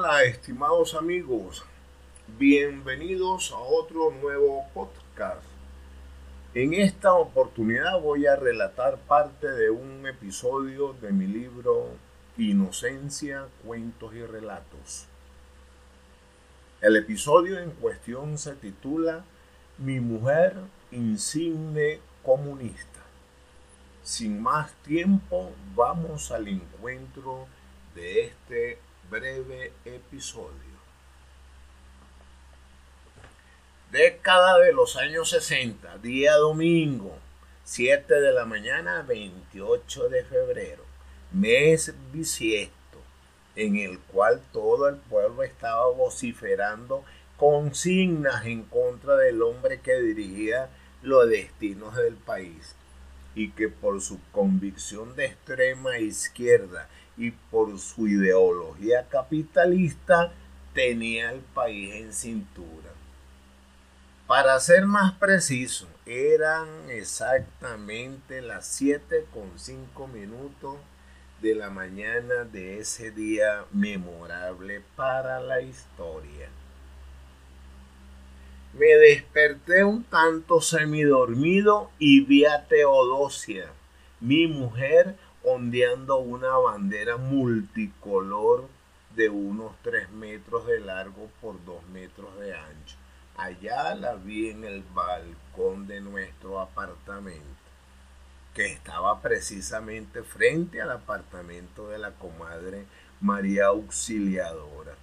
Hola, estimados amigos. Bienvenidos a otro nuevo podcast. En esta oportunidad voy a relatar parte de un episodio de mi libro Inocencia, Cuentos y Relatos. El episodio en cuestión se titula Mi mujer insigne comunista. Sin más tiempo, vamos al encuentro de este breve episodio. Década de los años 60, día domingo, 7 de la mañana, 28 de febrero, mes bisiesto, en el cual todo el pueblo estaba vociferando consignas en contra del hombre que dirigía los destinos del país y que por su convicción de extrema izquierda y por su ideología capitalista tenía el país en cintura. Para ser más preciso, eran exactamente las 7 con 5 minutos de la mañana de ese día memorable para la historia. Me desperté un tanto semidormido y vi a Teodosia, mi mujer, ondeando una bandera multicolor de unos 3 metros de largo por 2 metros de ancho. Allá la vi en el balcón de nuestro apartamento, que estaba precisamente frente al apartamento de la comadre María Auxiliadora,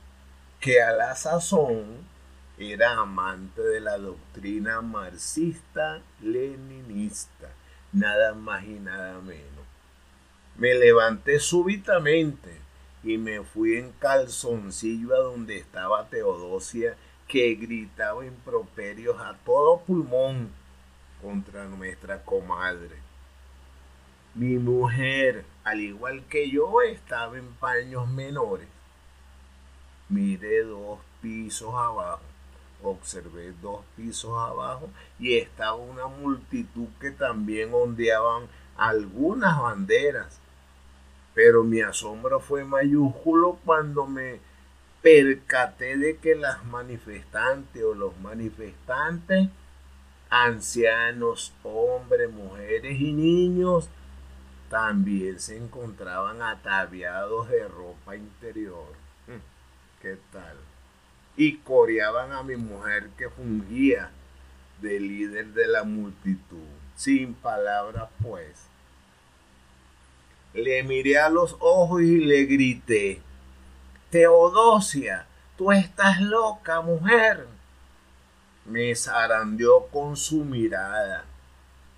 que a la sazón era amante de la doctrina marxista-leninista, nada más y nada menos. Me levanté súbitamente y me fui en calzoncillo a donde estaba Teodosia, que gritaba improperios a todo pulmón contra nuestra comadre. Mi mujer, al igual que yo, estaba en paños menores. Miré dos pisos abajo observé dos pisos abajo y estaba una multitud que también ondeaban algunas banderas. Pero mi asombro fue mayúsculo cuando me percaté de que las manifestantes o los manifestantes, ancianos, hombres, mujeres y niños, también se encontraban ataviados de ropa interior. ¿Qué tal? y coreaban a mi mujer que fungía de líder de la multitud. Sin palabras, pues. Le miré a los ojos y le grité, Teodosia, tú estás loca, mujer. Me zarandeó con su mirada.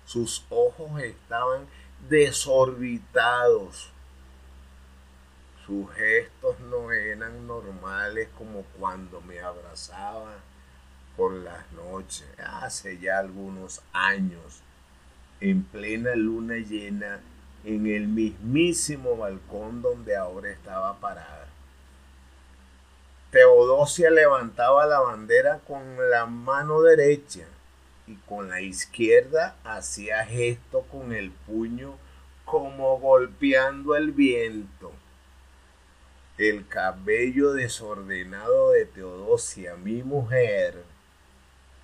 Sus ojos estaban desorbitados sus gestos no eran normales como cuando me abrazaba por las noches, hace ya algunos años, en plena luna llena, en el mismísimo balcón donde ahora estaba parada. Teodosia levantaba la bandera con la mano derecha y con la izquierda hacía gesto con el puño como golpeando el viento. El cabello desordenado de Teodosia, mi mujer,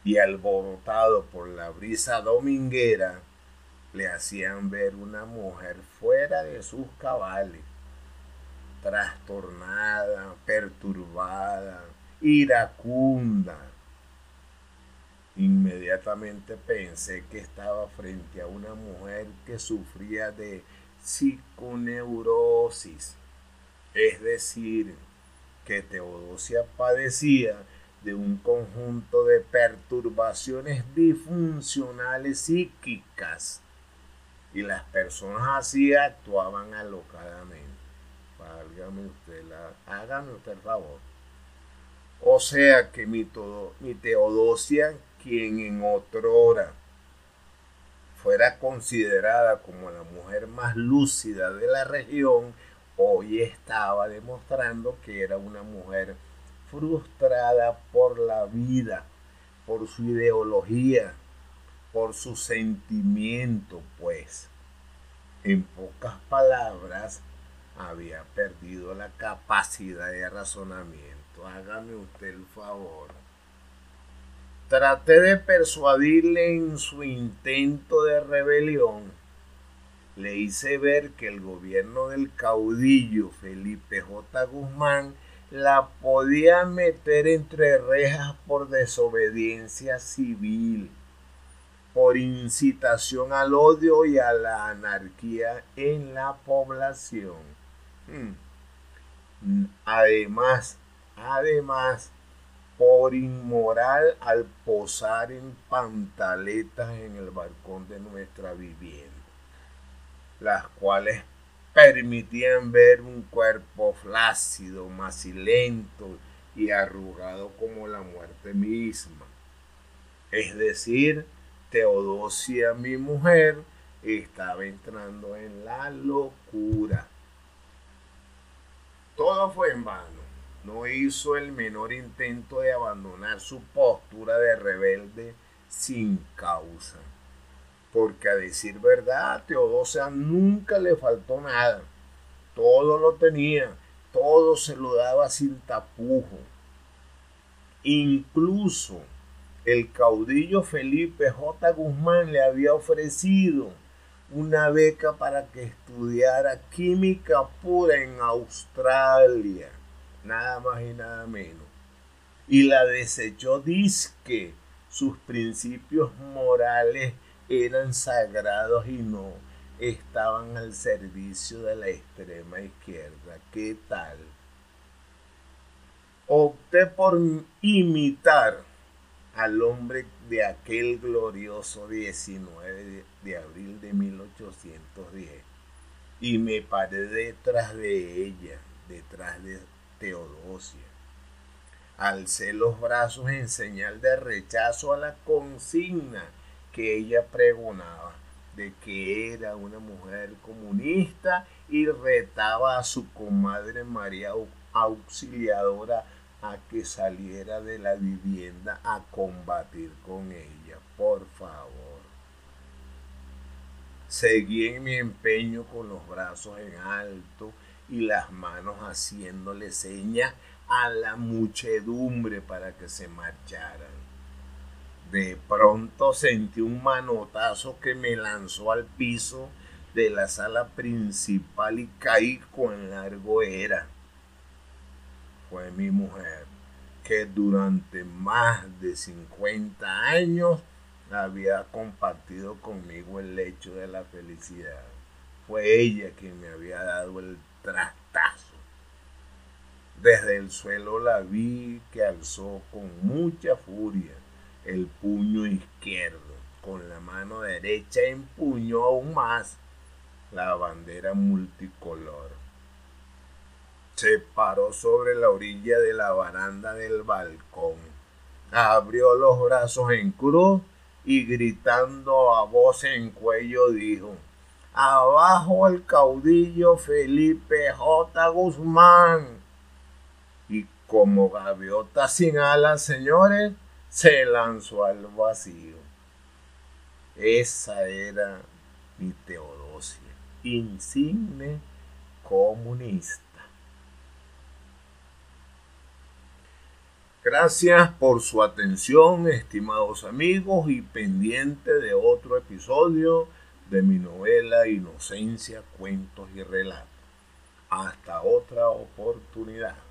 y alborotado por la brisa dominguera, le hacían ver una mujer fuera de sus cabales, trastornada, perturbada, iracunda. Inmediatamente pensé que estaba frente a una mujer que sufría de psiconeurosis es decir, que Teodosia padecía de un conjunto de perturbaciones disfuncionales psíquicas y las personas así actuaban alocadamente. Válgame usted, hágame usted el favor. O sea que mi, todo, mi Teodosia, quien en otrora fuera considerada como la mujer más lúcida de la región, hoy estaba demostrando que era una mujer frustrada por la vida, por su ideología, por su sentimiento, pues. En pocas palabras, había perdido la capacidad de razonamiento. Hágame usted el favor. Traté de persuadirle en su intento de rebelión. Le hice ver que el gobierno del caudillo Felipe J. Guzmán la podía meter entre rejas por desobediencia civil, por incitación al odio y a la anarquía en la población. Hmm. Además, además, por inmoral al posar en pantaletas en el balcón de nuestra vivienda, las cuales permitían ver un cuerpo flácido, macilento y arrugado como la muerte misma. Es decir, Teodosia, mi mujer, estaba entrando en la locura. Todo fue en vano. No hizo el menor intento de abandonar su postura de rebelde sin causa porque a decir verdad, Teodosia nunca le faltó nada. Todo lo tenía, todo se lo daba sin tapujo. Incluso el caudillo Felipe J. Guzmán le había ofrecido una beca para que estudiara química pura en Australia, nada más y nada menos. Y la desechó disque sus principios morales eran sagrados y no estaban al servicio de la extrema izquierda. ¿Qué tal? Opté por imitar al hombre de aquel glorioso 19 de abril de 1810 y me paré detrás de ella, detrás de Teodosia. Alcé los brazos en señal de rechazo a la consigna que ella pregonaba de que era una mujer comunista y retaba a su comadre María Auxiliadora a que saliera de la vivienda a combatir con ella, por favor. Seguí en mi empeño con los brazos en alto y las manos haciéndole señas a la muchedumbre para que se marcharan. De pronto sentí un manotazo que me lanzó al piso de la sala principal y caí con largo era. Fue mi mujer, que durante más de 50 años había compartido conmigo el lecho de la felicidad. Fue ella quien me había dado el trastazo. Desde el suelo la vi que alzó con mucha furia el puño izquierdo. Con la mano derecha empuñó aún más la bandera multicolor. Se paró sobre la orilla de la baranda del balcón. Abrió los brazos en cruz y gritando a voz en cuello dijo, Abajo el caudillo Felipe J. Guzmán. Y como gaviota sin alas, señores, se lanzó al vacío. Esa era mi Teodosia, insigne comunista. Gracias por su atención, estimados amigos, y pendiente de otro episodio de mi novela Inocencia, Cuentos y Relatos. Hasta otra oportunidad.